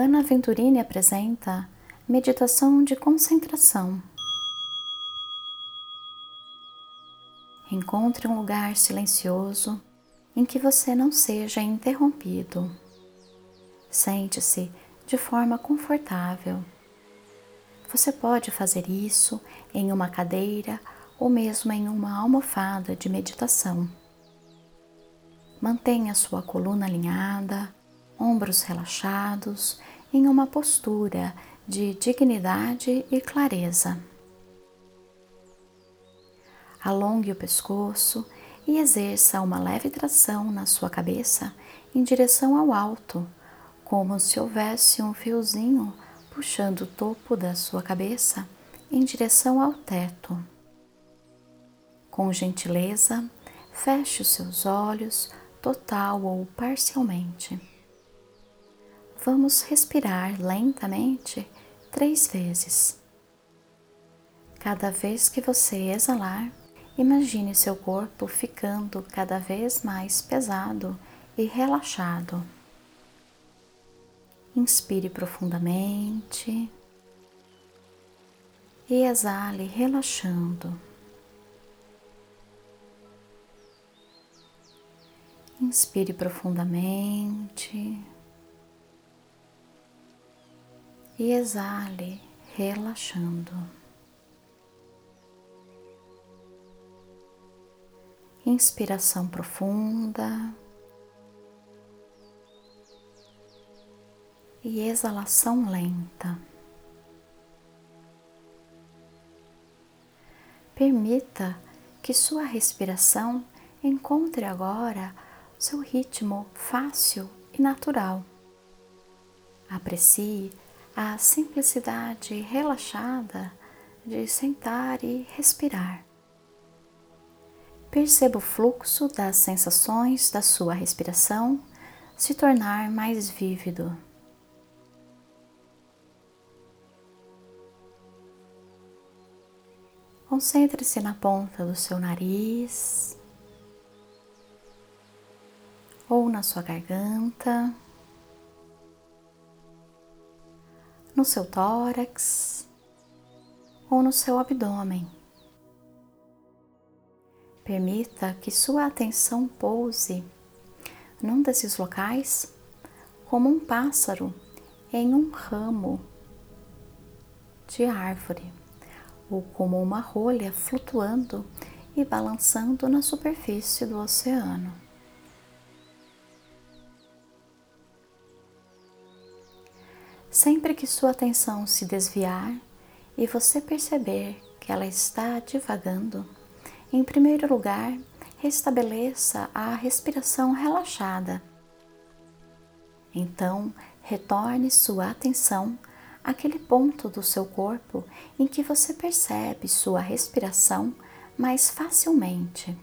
Ana Venturini apresenta Meditação de Concentração. Encontre um lugar silencioso em que você não seja interrompido. Sente-se de forma confortável. Você pode fazer isso em uma cadeira ou mesmo em uma almofada de meditação. Mantenha sua coluna alinhada, ombros relaxados, em uma postura de dignidade e clareza. Alongue o pescoço e exerça uma leve tração na sua cabeça em direção ao alto, como se houvesse um fiozinho puxando o topo da sua cabeça em direção ao teto. Com gentileza, feche os seus olhos total ou parcialmente. Vamos respirar lentamente três vezes. Cada vez que você exalar, imagine seu corpo ficando cada vez mais pesado e relaxado. Inspire profundamente e exale relaxando. Inspire profundamente e exale, relaxando. Inspiração profunda e exalação lenta. Permita que sua respiração encontre agora seu ritmo fácil e natural. Aprecie a simplicidade relaxada de sentar e respirar. Perceba o fluxo das sensações da sua respiração se tornar mais vívido. Concentre-se na ponta do seu nariz ou na sua garganta, no seu tórax ou no seu abdômen. Permita que sua atenção pouse num desses locais como um pássaro em um ramo de árvore ou como uma rolha flutuando e balançando na superfície do oceano. Sempre que sua atenção se desviar e você perceber que ela está divagando, em primeiro lugar, restabeleça a respiração relaxada. Então, retorne sua atenção àquele ponto do seu corpo em que você percebe sua respiração mais facilmente.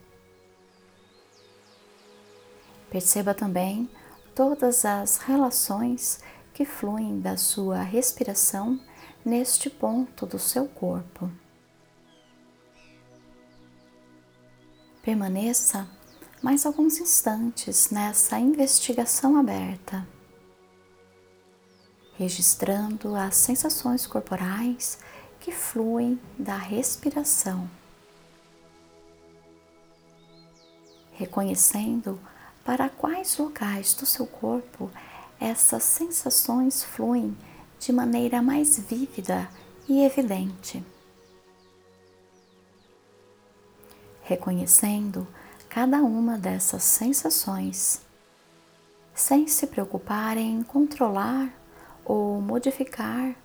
Perceba também todas as relações que fluem da sua respiração neste ponto do seu corpo. Permaneça mais alguns instantes nessa investigação aberta, registrando as sensações corporais que fluem da respiração, reconhecendo para quais locais do seu corpo essas sensações fluem de maneira mais vívida e evidente. Reconhecendo cada uma dessas sensações, sem se preocupar em controlar ou modificar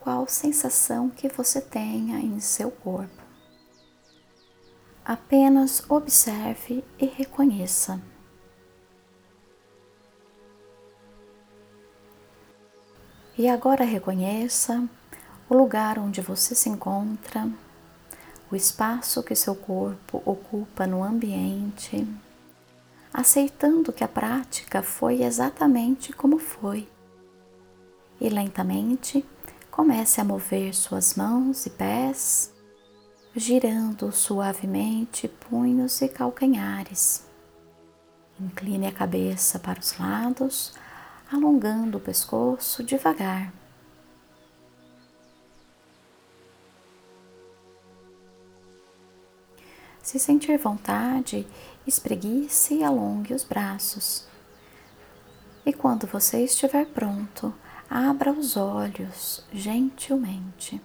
qual sensação que você tenha em seu corpo. Apenas observe e reconheça. E agora reconheça o lugar onde você se encontra, o espaço que seu corpo ocupa no ambiente, aceitando que a prática foi exatamente como foi. E lentamente comece a mover suas mãos e pés, girando suavemente punhos e calcanhares. Incline a cabeça para os lados alongando o pescoço devagar. Se sentir vontade, espreguice e alongue os braços. E quando você estiver pronto, abra os olhos gentilmente.